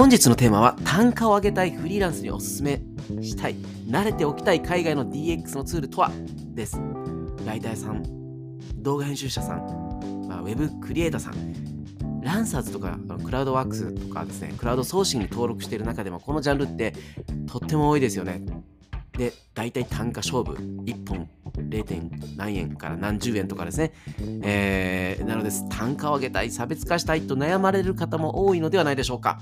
本日のテーマは単価を上げたいフリーランスにおすすめしたい慣れておきたい海外の DX のツールとはです。ライターさん動画編集者さん、まあ、ウェブクリエイターさんランサーズとかクラウドワークスとかですねクラウドソーシングに登録している中でもこのジャンルってとっても多いですよね。で大体単価勝負1本 0. 何円から何十円とかですね、えー、なので単価を上げたい差別化したいと悩まれる方も多いのではないでしょうか。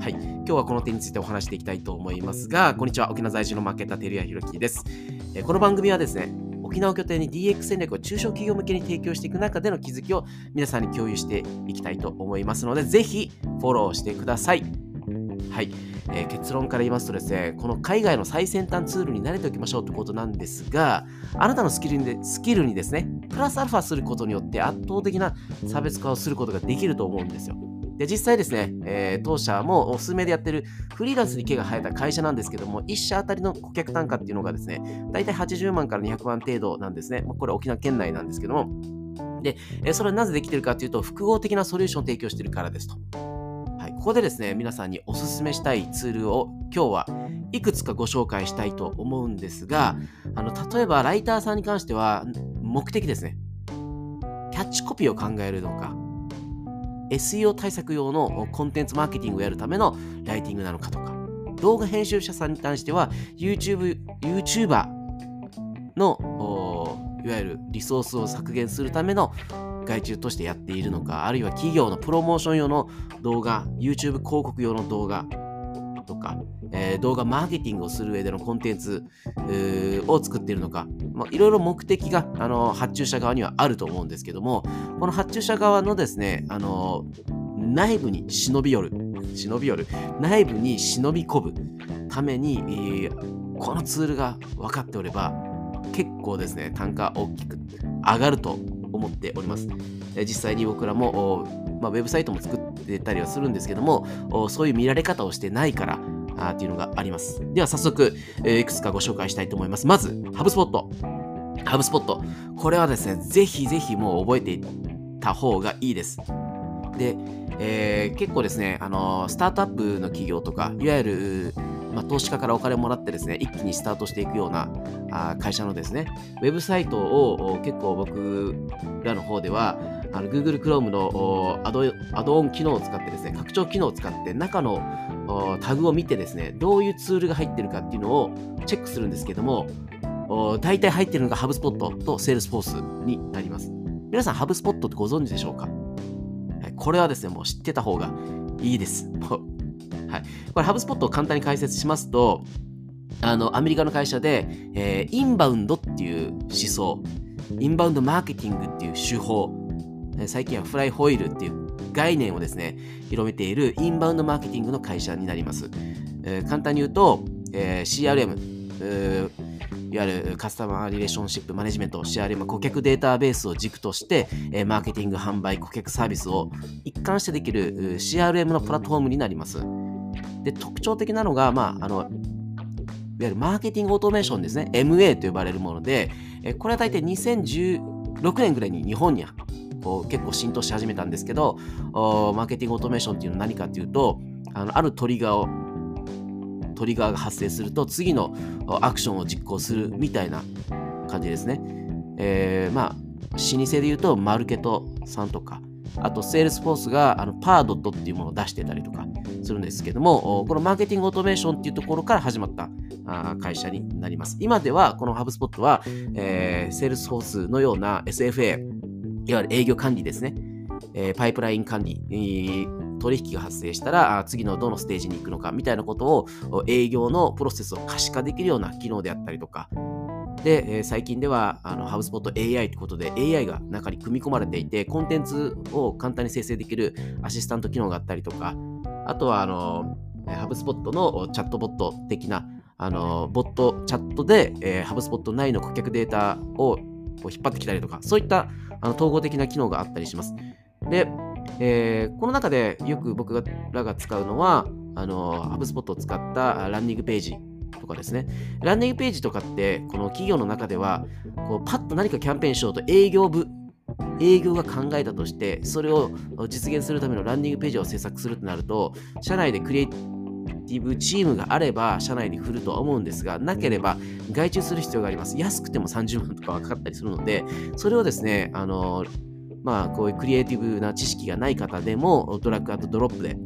はい、今日はこの点についてお話していきたいと思いますが、こんにちは、沖縄在住のマーケッター、照屋弘樹です。えこの番組はですね、沖縄拠点に DX 戦略を中小企業向けに提供していく中での気づきを皆さんに共有していきたいと思いますので、ぜひフォローしてください。はい、えー、結論から言いますとですね、この海外の最先端ツールに慣れておきましょうということなんですが、あなたのスキルにスキルにですね、プラスアルファすることによって圧倒的な差別化をすることができると思うんですよ。で、実際ですね、えー、当社もおすすめでやってるフリーランスに毛が生えた会社なんですけども、1社あたりの顧客単価っていうのがですね、だいたい80万から200万程度なんですね。これ沖縄県内なんですけども。で、それはなぜできてるかというと、複合的なソリューションを提供しているからですと。はい、ここでですね、皆さんにおすすめしたいツールを今日はいくつかご紹介したいと思うんですが、あの例えばライターさんに関しては目的ですね。キャッチコピーを考えるのか、SEO 対策用のコンテンツマーケティングをやるためのライティングなのかとか、動画編集者さんに関しては YouTube、YouTuber のいわゆるリソースを削減するための外注としてやっているのか、あるいは企業のプロモーション用の動画、YouTube 広告用の動画とか、えー、動画マーケティングをする上でのコンテンツを作っているのか、いろいろ目的があの発注者側にはあると思うんですけども、この発注者側のですね、あの内部に忍び寄る、忍び寄る、内部に忍び込むために、えー、このツールが分かっておれば、結構ですね、単価大きく上がると思っております。実際に僕らも、まあ、ウェブサイトも作ってたりはするんですけども、そういう見られ方をしてないから、あっていうのがあります。では早速、え、いくつかご紹介したいと思います。まず、ハブスポット。ハブスポット。これはですね、ぜひぜひもう覚えていた方がいいです。で、えー、結構ですね、あのスタートアップの企業とか、いわゆる、まあ、投資家からお金をもらってですね、一気にスタートしていくようなあ会社のですね、ウェブサイトを結構僕らの方では、あの Google Chrome のアドアドオン機能を使ってですね、拡張機能を使って中のタグを見てですね、どういうツールが入ってるかっていうのをチェックするんですけども、大体入ってるのが HubSpot と Salesforce になります。皆さん HubSpot ってご存知でしょうか？これはですね、もう知ってた方がいいです。はい。これ HubSpot を簡単に解説しますと、あの、アメリカの会社で、えー、インバウンドっていう思想、インバウンドマーケティングっていう手法、最近はフライホイールっていう概念をですね、広めているインバウンドマーケティングの会社になります。えー、簡単に言うと、えー、CRM、いわゆるカスタマーリレーションシップマネジメント、CRM、顧客データベースを軸として、えー、マーケティング、販売、顧客サービスを一貫してできる CRM のプラットフォームになります。で特徴的なのが、まあ、あのいわゆるマーケティングオートメーションですね、MA と呼ばれるもので、えこれは大体2016年ぐらいに日本にこう結構浸透し始めたんですけど、マーケティングオートメーションっていうのは何かっていうと、あのあるトリガーを、トリガーが発生すると次のアクションを実行するみたいな感じですね。えー、まあ、老舗で言うと Marketo さんとか、あと、 Salesforce があの Pardot っていうものを出してたりとかするんですけども、このマーケティングオートメーションっていうところから始まった会社になります。今では、このハブスポットは、えー、 Salesforce のような SFA、いわゆる営業管理ですね。えー、パイプライン管理、えー、取引が発生したら次のどのステージに行くのかみたいなことを営業のプロセスを可視化できるような機能であったりとか、で、えー、最近ではあのハブスポット AI ということで AI が中に組み込まれていて、コンテンツを簡単に生成できるアシスタント機能があったりとか、あとはあのハブスポットのチャットボット的なあのボットチャットで、えー、ハブスポット内の顧客データをこう引っ張ってきたりとか、そういったあの統合的な機能があったりします。で、えー、この中でよく僕らが使うのは、あの、ハブスポットを使ったランニングページとかですね。ランニングページとかって、この企業の中では、こうパッと何かキャンペーンしようと営業部営業が考えたとして、それを実現するためのランディングページを制作するとなると、社内でクリエイティブチームがあれば、社内に振るとは思うんですが、なければ外注する必要があります。安くても30万とかはかかったりするので、それをですね、あの、まあ、こういうクリエイティブな知識がない方でも、ドラッグアットドロップで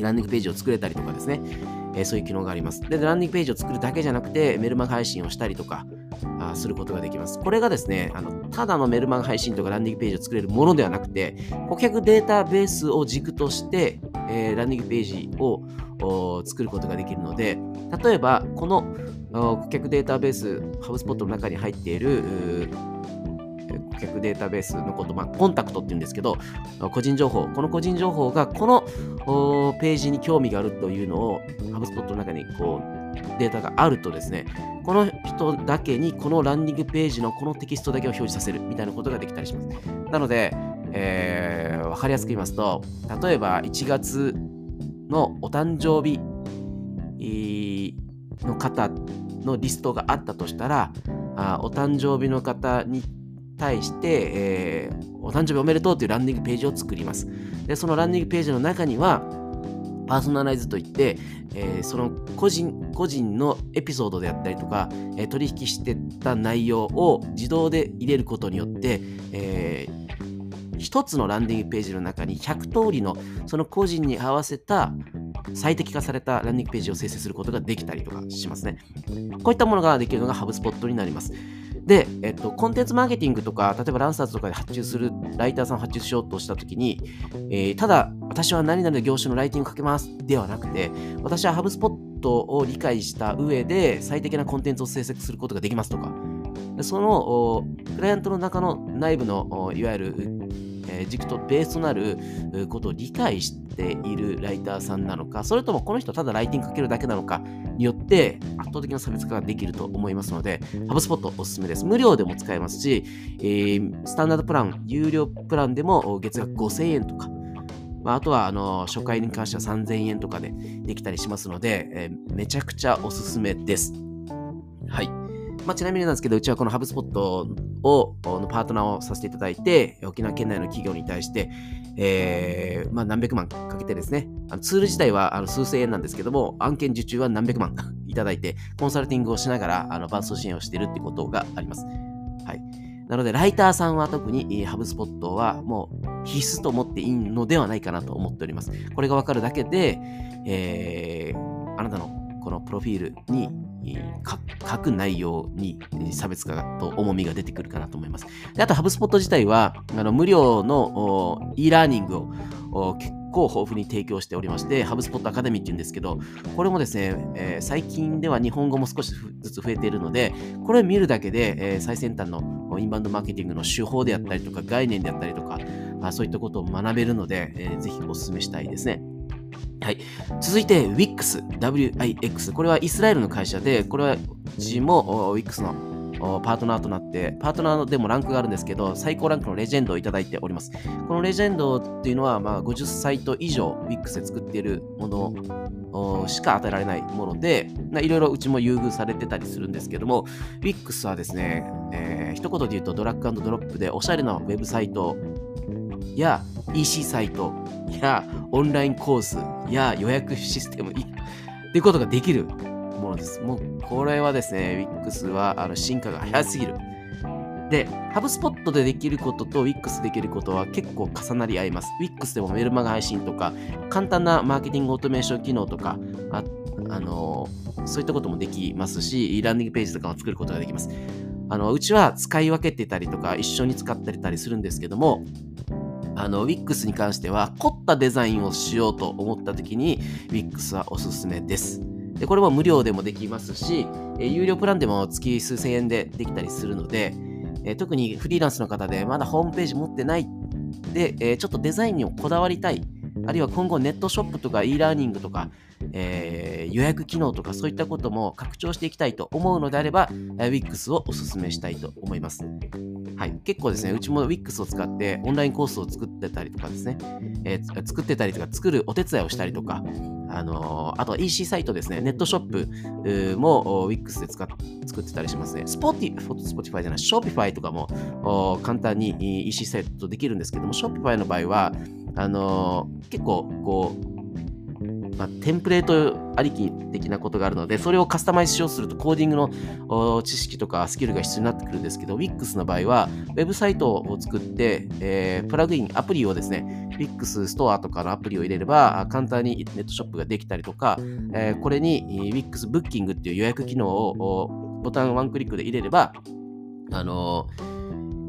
ランディングページを作れたりとかですね、え、そういう機能があります。で、ランディングページを作るだけじゃなくて、メルマガ配信をしたりとか、あすることができます。これがですね、あのただのメルマガ配信とかランディングページを作れるものではなくて、顧客データベースを軸として、えー、ランディングページを作ることができるので、例えば、この顧客データベース、ハブスポットの中に入っている顧客データベースのこと、まあ、コンタクトって言うんですけど、個人情報、この個人情報がこのページに興味があるというのを、ハブスポットの中にこうデータがあるとですね、この人だけにこのランディングページのこのテキストだけを表示させるみたいなことができたりします。なので、えー、分かりやすく言いますと、例えば1月のお誕生日の方のリストがあったとしたら、あお誕生日の方に対して、えー、お誕生日おめでとうというランディングページを作ります。で、そのランディングページの中には、パーソナライズといって、えー、その個人個人のエピソードであったりとか、えー、取引してた内容を自動で入れることによって、えー、一つのランディングページの中に100通りのその個人に合わせた最適化されたランディングページを生成することができたりとかしますね。こういったものができるのがハブスポットになります。で、えっと、コンテンツマーケティングとか、例えばランサーズとかで発注するライターさんを発注しようとしたときに、えー、ただ、私は何々の業種のライティングをかけますではなくて、私はハブスポットを理解した上で最適なコンテンツを制作することができますとか、そのクライアントの中の内部のいわゆるえ軸とベースとなることを理解しているライターさんなのか、それともこの人ただライティングかけるだけなのかによって圧倒的な差別化ができると思いますので、ハブスポットおすすめです。無料でも使えますし、えー、スタンダードプラン、有料プランでも月額5000円とか、まあ、あとはあの初回に関しては3000円とかでできたりしますので、えー、めちゃくちゃおすすめです。はい。まあ、ちなみになんですけど、うちはこのハブスポットを、のパートナーをさせていただいて、沖縄県内の企業に対して、えー、まあ、何百万かけてですね、あのツール自体はあの数千円なんですけども、案件受注は何百万いただいて、コンサルティングをしながら、あの、伴走支援をしているっていうことがあります。なので、ライターさんは特にハブスポットはもう必須と思っていいのではないかなと思っております。これがわかるだけで、えー、あなたのこのプロフィールに書く内容に差別化と重みが出てくるかなと思います。であと、ハブスポット自体はあの無料の e ラーニングを結構豊富に提供しておりまして、ハブスポットアカデミーっていうんですけど、これもですね、えー、最近では日本語も少しずつ増えているので、これを見るだけで、えー、最先端のインバウンドマーケティングの手法であったりとか、概念であったりとか、あそういったことを学べるので、えー、ぜひお勧めしたいですね。はい。続いて WIX、WIX。これはイスラエルの会社で、これは自も WIX のパートナーとなって、パートナーでもランクがあるんですけど、最高ランクのレジェンドをいただいております。このレジェンドっていうのは、まあ、50サイト以上 WIX で作っているものしか与えられないもので、いろいろうちも優遇されてたりするんですけども、WIX はですね、えー、一言で言うとドラッグドロップでおしゃれなウェブサイトや EC サイトやオンラインコースや予約システムっていうことができるものです。もうこれはですね、WIX はあの進化が早すぎる。で、ハブスポットでできることと WIX できることは結構重なり合います。WIX でもメルマガ配信とか、簡単なマーケティングオートメーション機能とか、あ、あのそういったこともできますし、ランディングページとかも作ることができます。あのうちは使い分けてたりとか、一緒に使ってたりするんですけども、あの Wix に関しては凝ったデザインをしようと思った時に Wix はおすすめです。でこれも無料でもできますし、え有料プランでも月数千円でできたりするので、え特にフリーランスの方でまだホームページ持ってないで、えちょっとデザインにもこだわりたいあるいは今後ネットショップとか e ラーニングとか、えー、予約機能とかそういったことも拡張していきたいと思うのであれば、Wix をお勧めしたいと思います。はい、結構ですね、うちも Wix を使ってオンラインコースを作ってたりとかですね、えー、作ってたりとか、作るお手伝いをしたりとか、あのー、あと EC サイトですね、ネットショップも Wix で使っ作ってたりしますね。Spotify, Spotify じゃない、Shopify とかも簡単に EC サイトできるんですけども、Shopify の場合は、あのー、結構こう、まあ、テンプレートありき的なことがあるので、それをカスタマイズしようとすると、コーディングの知識とかスキルが必要になってくるんですけど、Wix の場合は、ウェブサイトを作って、えー、プラグイン、アプリをですね、Wix ストアとかのアプリを入れれば、簡単にネットショップができたりとか、えー、これに Wix ブッキングっていう予約機能をボタンワンクリックで入れれば、あのー、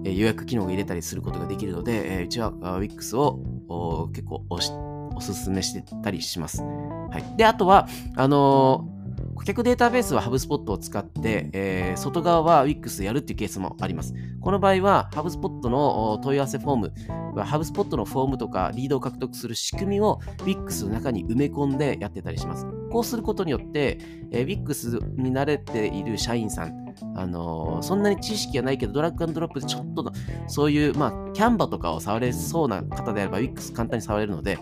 え予約機能を入れたりすることができるので、えー、うちは Wix を結構押しおすすめしてたりします。はい。で、あとは、あのー顧客データベースは HubSpot を使って、えー、外側は Wix やるっていうケースもあります。この場合は HubSpot の問い合わせフォーム、HubSpot のフォームとかリードを獲得する仕組みを Wix の中に埋め込んでやってたりします。こうすることによって、えー、Wix に慣れている社員さん、あのー、そんなに知識がないけど、ドラッグアンドロップでちょっとの、そういう、まあ、キャンバとかを触れそうな方であれば、Wix 簡単に触れるので、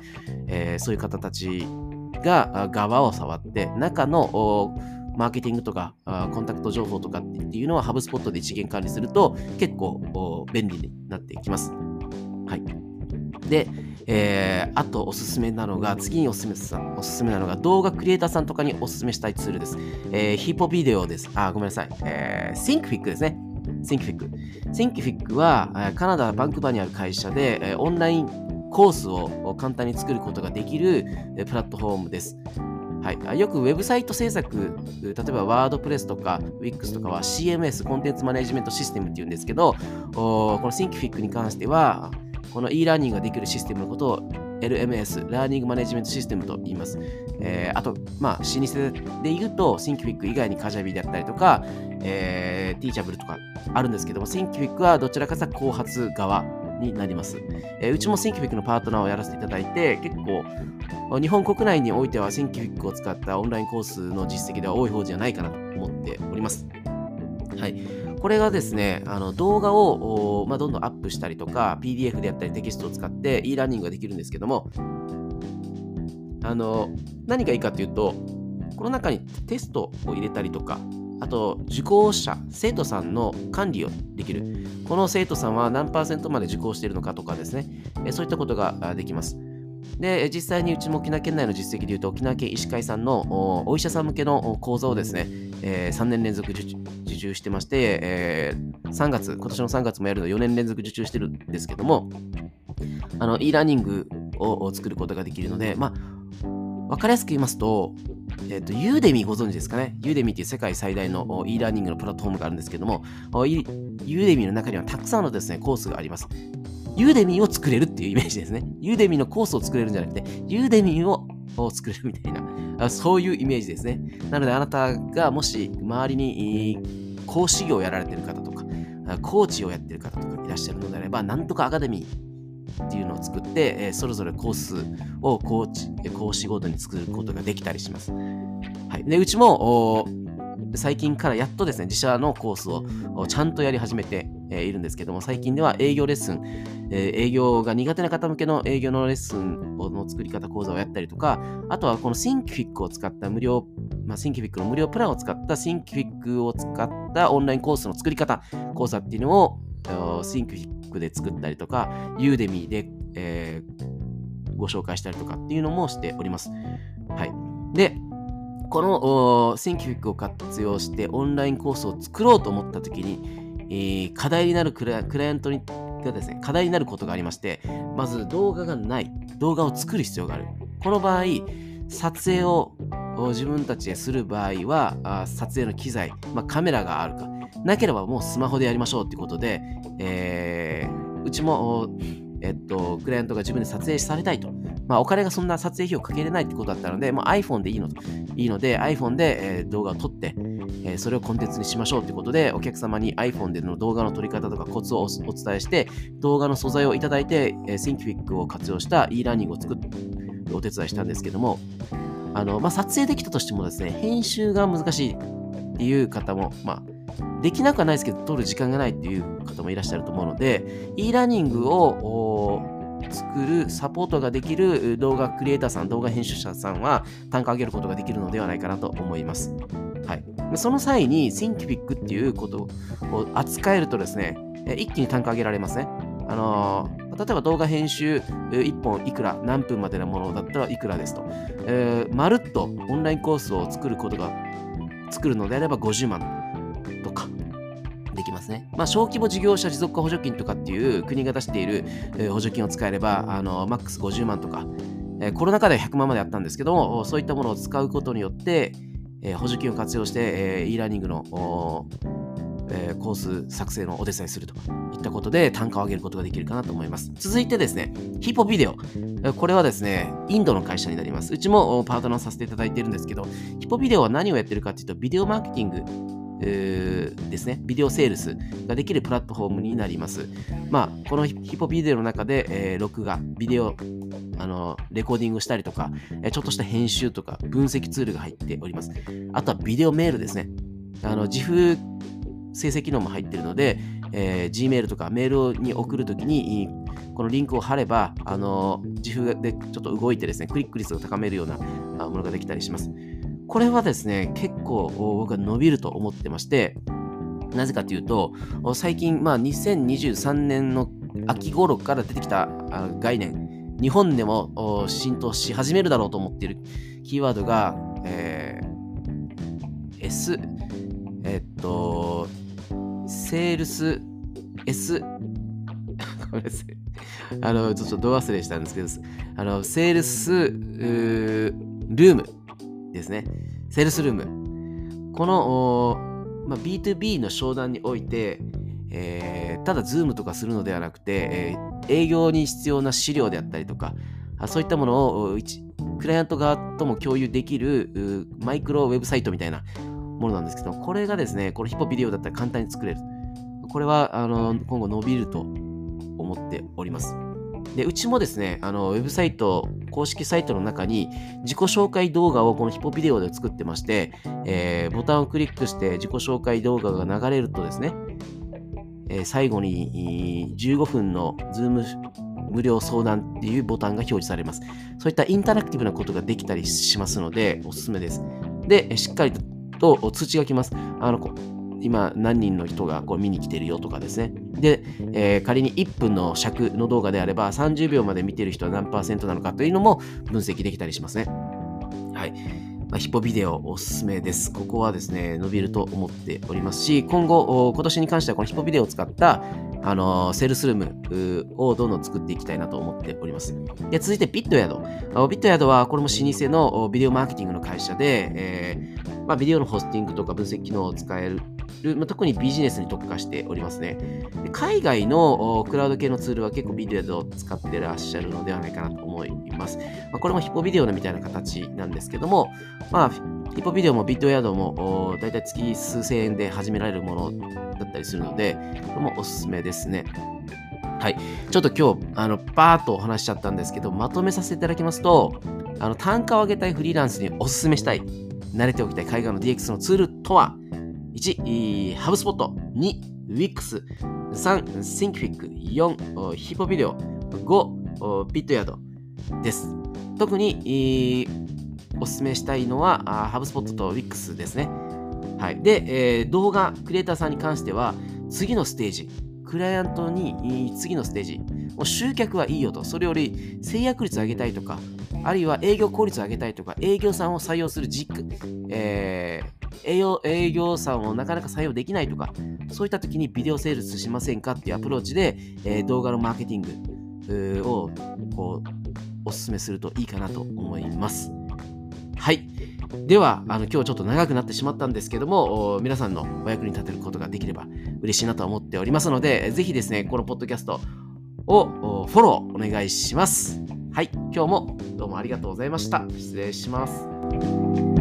えー、そういう方たちが側を触って、中のマーケティングとかコンタクト情報とかっていうのは HubSpot で一元管理すると結構便利になってきます。はい。で、えー、あとおすすめなのが、次におすすめさおすすめなのが動画クリエイターさんとかにおすすめしたいツールです。えー、ヒーポビデオです。あ、ごめんなさい。えー、ThinkFic ですね。ThinkFic。ThinkFic はカナダ・バンクバーにある会社でオンラインコースを簡単に作ることができるプラットフォームです。はい、よくウェブサイト制作、例えばワードプレスとか Wix とかは CMS、コンテンツマネジメントシステムっていうんですけど、この Thinkific に関しては、この e ラーニングができるシステムのことを LMS、ラーニングマネジメントシステムと言います。えー、あと、まあ、老舗で言うと、Thinkific 以外にカジャビであったりとか、えー、Teachable とかあるんですけども、Thinkific はどちらかというと後発側になります。えー、うちも Thinkific のパートナーをやらせていただいて、結構、日本国内においては Thinkific を使ったオンラインコースの実績では多い方じゃないかなと思っております。はい。これがですね、あの動画を、まあ、どんどんアップしたりとか、PDF であったりテキストを使って e ラーニングができるんですけども、あの何がいいかというと、この中にテストを入れたりとか、あと、受講者、生徒さんの管理をできる。この生徒さんは何パーセントまで受講しているのかとかですね、そういったことができます。で、実際にうちも沖縄県内の実績でいうと、沖縄県医師会さんのお医者さん向けの講座をですね、えー、3年連続受注してまして、えー、3月、今年の3月もやるの4年連続受注してるんですけども、あの、e ラーニングを作ることができるので、まあ、わかりやすく言いますと、えっ、ー、と、 Udemy ご存知ですかね？ Udemy っていう世界最大の e ラーニングのプラットフォームがあるんですけども、 Udemy の中にはたくさんのですね、コースがあります。 Udemy を作れるっていうイメージですね。 Udemy のコースを作れるんじゃなくて、 Udemy を作れるみたいな、そういうイメージですね。なので、あなたがもし周りに講師業をやられてる方とか、コーチをやってる方とかいらっしゃるのであれば、なんとかアカデミーっていうのを作って、えそれぞれコースをコーチ、講師ごとに作ることができたりします。はい。で、うちも、最近からやっとですね、自社のコースをちゃんとやり始めているんですけども、最近では営業レッスン、営業が苦手な方向けの営業のレッスンの作り方講座をやったりとか、あとはこの Thinkific を使った無料、まあ、Thinkific の無料プランを使った Thinkific を使ったオンラインコースの作り方講座っていうのを Thinkific で作ったりとか、Udemy で、えー、ご紹介したりとかっていうのもしております。はい。で、この Thinkific を活用してオンラインコースを作ろうと思った時に、えー、課題になるクライアントにがですね、課題になることがありまして、まず動画がない、動画を作る必要がある。この場合、撮影を自分たちでする場合は、撮影の機材、まあ、カメラがあるか、なければもうスマホでやりましょうっていうことで、えー、うちも、えっと、クライアントが自分で撮影されたいと。まあ、お金がそんな撮影費をかけれないってことだったので、まあ、iPhone でいいのいいので、iPhone で、えー、動画を撮って、えー、それをコンテンツにしましょうということで、お客様に iPhone での動画の撮り方とかコツをお伝えして、動画の素材をいただいて、えー、Thinkific を活用した e ラーニングを作ってお手伝いしたんですけども、あのまあ、撮影できたとしてもですね、編集が難しいっていう方も、まあ、できなくはないですけど、取る時間がないっていう方もいらっしゃると思うので、e ラーニングを作るサポートができる動画クリエイターさん、動画編集者さんは単価上げることができるのではないかなと思います。はい、その際に Thinkific っていうことを扱えるとですね、一気に単価上げられますね。あのー、例えば動画編集1本いくら、何分までのものだったらいくらですと。えー、まるっとオンラインコースを作ることが、作るのであれば50万とかできますね。まあ、小規模事業者持続化補助金とかっていう国が出している、え、補助金を使えれば、あのマックス50万とか、えー、コロナ禍では100万まであったんですけども、そういったものを使うことによって、えー、補助金を活用して、えー、e ラーニングのえ、コース作成のお手伝いするといったことで単価を上げることができるかなと思います。続いてですね、ヒポビデオ。これはですね、インドの会社になります。うちもパートナーさせていただいてるんですけど、ヒポビデオは何をやってるかっていうと、ビデオマーケティングですね、ビデオセールスができるプラットフォームになります。まあ、このヒポビデオの中で、えー、録画、ビデオ、あの、レコーディングしたりとか、えちょっとした編集とか、分析ツールが入っております。あとはビデオメールですね。あの、自負生成機能も入っているので、えー、Gmail とかメールに送るときに、このリンクを貼れば、あの自負でちょっと動いてですね、クリック率を高めるようなものができたりします。これはですね、結構僕は伸びると思ってまして、なぜかというと、最近、まあ、2023年の秋頃から出てきた概念、日本でも浸透し始めるだろうと思っているキーワードが、えー、S、えっと、セールス S ごめんなさい。あの、ちょっとどう忘れしたんですけど、あの、セールスルーム。ですね。セールスルーム。この、まあ、B2B の商談において、えー、ただ、 Zoom とかするのではなくて、えー、営業に必要な資料であったりとか、そういったものをクライアント側とも共有できるマイクロウェブサイトみたいなものなんですけど、これがですね、この Hippo Video だったら簡単に作れる。これはあの今後伸びると思っております。で、うちもですね、あのウェブサイト、公式サイトの中に自己紹介動画をこの Hippo Video で作ってまして、えー、ボタンをクリックして自己紹介動画が流れるとですね、えー、最後に15分の Zoom 無料相談っていうボタンが表示されます。そういったインタラクティブなことができたりしますので、おすすめです。で、しっかりと通知が来ます。あの今何人の人がこう見に来てるよとかですね。で、えー、仮に1分の尺の動画であれば30秒まで見てる人は何パーセントなのかというのも分析できたりしますね。はい。まあ、ヒポビデオおすすめです。ここはですね、伸びると思っておりますし、今後、今年に関してはこのヒポビデオを使ったあのセールスルームをどんどん作っていきたいなと思っております。で続いてビットヤード。ビットヤードはこれも老舗のビデオマーケティングの会社で、えーまあ、ビデオのホスティングとか分析機能を使えるまあ、特にビジネスに特化しておりますね。海外のクラウド系のツールは結構ビデオを使ってらっしゃるのではないかなと思います。まあ、これもヒポビデオのみたいな形なんですけども、まあ、ヒポビデオもビットヤードもだいたい月数千円で始められるものだったりするので、これもおすすめですね。はい。ちょっと今日、あの、バーっとお話しちゃったんですけど、まとめさせていただきますと、あの、単価を上げたいフリーランスにおすすめしたい、慣れておきたい海外の DX のツールとは、1、ハブスポット。2、Wix。3、Thinkific。4、ヒポビデオ。5、ビットヤードです。特に、おすすめしたいのは、ハブスポットと Wix ですね。はい。で、動画クリエイターさんに関しては、次のステージ、クライアントに次のステージ、もう集客はいいよと、それより制約率を上げたいとか、あるいは営業効率を上げたいとか、営業さんを採用する軸、えー、営業営業さんをなかなか採用できないとか、そういった時にビデオセールスしませんかっていうアプローチで、えー、動画のマーケティングをこうお勧めするといいかなと思います。はい。では、あの今日ちょっと長くなってしまったんですけども、皆さんのお役に立てることができれば嬉しいなと思っておりますので、ぜひですね、このポッドキャストをフォローお願いします。はい、今日もどうもありがとうございました。失礼します。